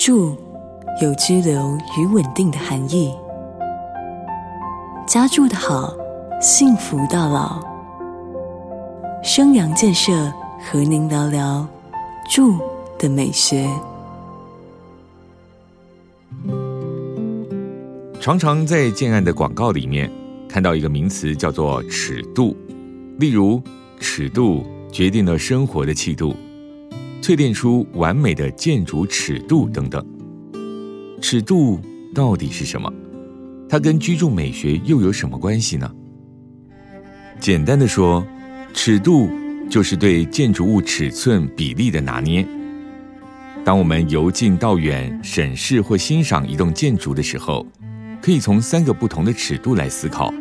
住有居留与稳定的含义。家住的好，幸福到老。生阳建设和您聊聊住的美学。常常在建案的广告里面看到一个名词，叫做尺度。例如，尺度决定了生活的气度，淬炼出完美的建筑尺度等等。尺度到底是什么？它跟居住美学又有什么关系呢？简单的说，尺度就是对建筑物尺寸比例的拿捏。当我们由近到远审视或欣赏一栋建筑的时候，可以从三个不同的尺度来思考，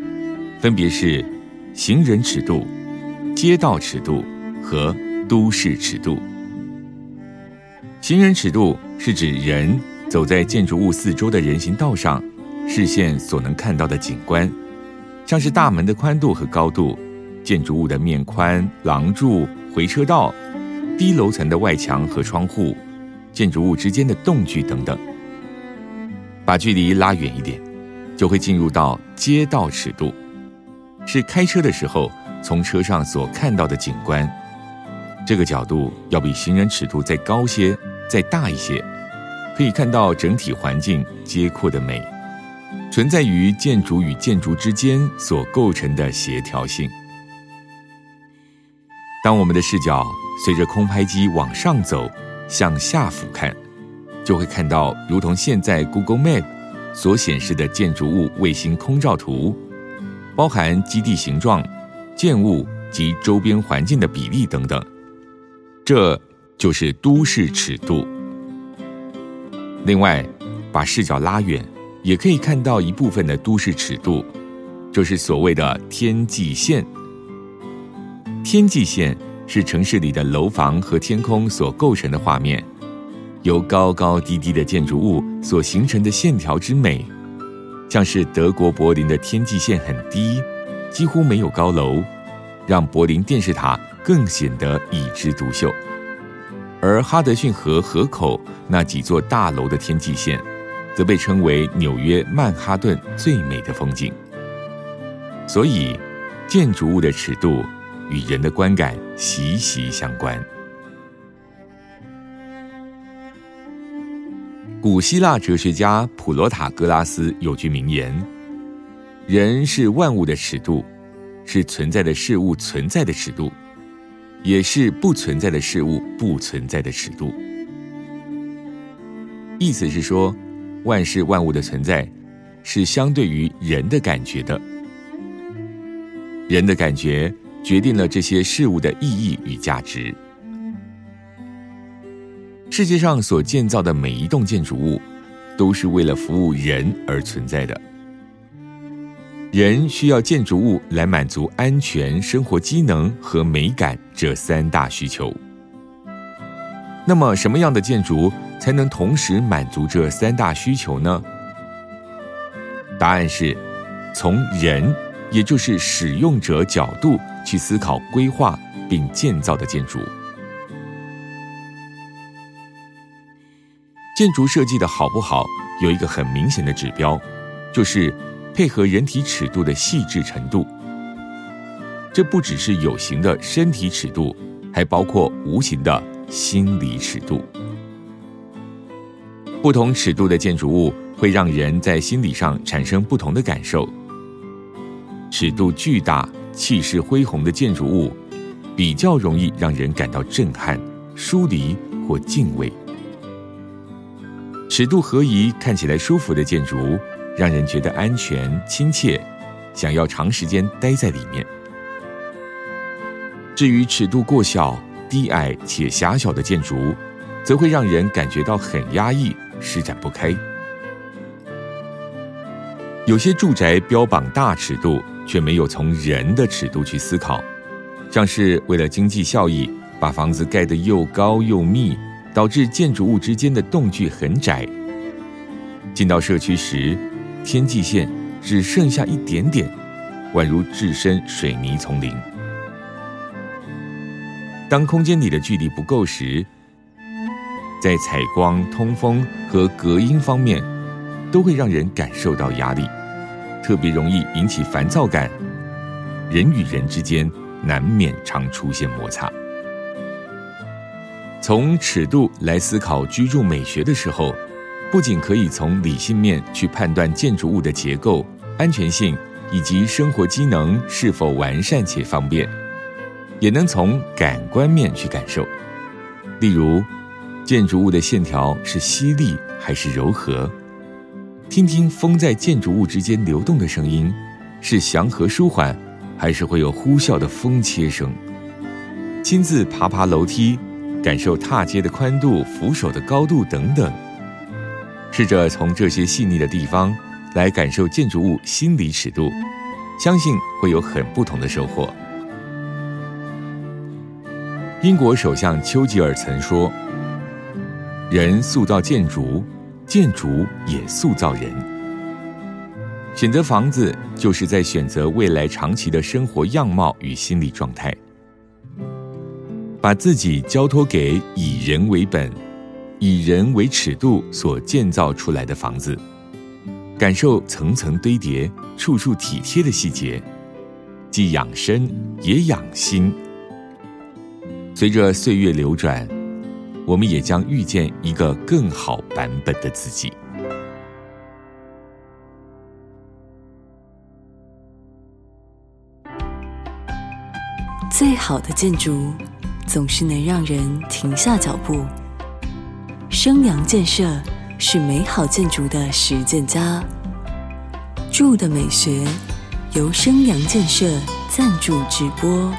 分别是行人尺度、街道尺度和都市尺度。行人尺度是指人走在建筑物四周的人行道上，视线所能看到的景观，像是大门的宽度和高度、建筑物的面宽、廊柱、回车道、低楼层的外墙和窗户、建筑物之间的动距等等。把距离拉远一点。就会进入到街道尺度，是开车的时候从车上所看到的景观，这个角度要比行人尺度再高些、再大一些，可以看到整体环境街廓的美，存在于建筑与建筑之间所构成的协调性。当我们的视角随着空拍机往上走，向下俯瞰，就会看到如同现在 Google Map。所显示的建筑物卫星空照图，包含基地形状、建物及周边环境的比例等等，这就是都市尺度。另外，把视角拉远，也可以看到一部分的都市尺度，就是所谓的天际线。天际线是城市里的楼房和天空所构成的画面。由高高低低的建筑物所形成的线条之美，像是德国柏林的天际线很低，几乎没有高楼，让柏林电视塔更显得一枝独秀。而哈德逊河河口那几座大楼的天际线，则被称为纽约曼哈顿最美的风景。所以，建筑物的尺度与人的观感息息相关。古希腊哲学家普罗塔格拉斯有句名言：“人是万物的尺度，是存在的事物存在的尺度，也是不存在的事物不存在的尺度。”意思是说，万事万物的存在是相对于人的感觉的，人的感觉决定了这些事物的意义与价值。世界上所建造的每一栋建筑物，都是为了服务人而存在的。人需要建筑物来满足安全、生活机能和美感这三大需求。那么，什么样的建筑才能同时满足这三大需求呢？答案是，从人，也就是使用者角度去思考、规划并建造的建筑。建筑设计的好不好，有一个很明显的指标，就是配合人体尺度的细致程度。这不只是有形的身体尺度，还包括无形的心理尺度。不同尺度的建筑物会让人在心理上产生不同的感受。尺度巨大、气势恢宏的建筑物，比较容易让人感到震撼、疏离或敬畏。尺度合宜、看起来舒服的建筑，让人觉得安全、亲切，想要长时间待在里面。至于尺度过小、低矮且狭小的建筑，则会让人感觉到很压抑、施展不开。有些住宅标榜大尺度，却没有从人的尺度去思考，像是为了经济效益，把房子盖得又高又密。导致建筑物之间的动距很窄。进到社区时，天际线只剩下一点点，宛如置身水泥丛林。当空间里的距离不够时，在采光、通风和隔音方面，都会让人感受到压力，特别容易引起烦躁感。人与人之间难免常出现摩擦。从尺度来思考居住美学的时候，不仅可以从理性面去判断建筑物的结构、安全性以及生活机能是否完善且方便，也能从感官面去感受。例如，建筑物的线条是犀利还是柔和？听听风在建筑物之间流动的声音，是祥和舒缓，还是会有呼啸的风切声？亲自爬爬楼梯。感受踏阶的宽度、扶手的高度等等，试着从这些细腻的地方来感受建筑物心理尺度，相信会有很不同的收获。英国首相丘吉尔曾说：“人塑造建筑，建筑也塑造人。选择房子，就是在选择未来长期的生活样貌与心理状态。”把自己交托给以人为本、以人为尺度所建造出来的房子，感受层层堆叠、处处体贴的细节，既养身也养心。随着岁月流转，我们也将遇见一个更好版本的自己。最好的建筑。总是能让人停下脚步。生阳建设是美好建筑的实践家。住的美学由生阳建设赞助直播。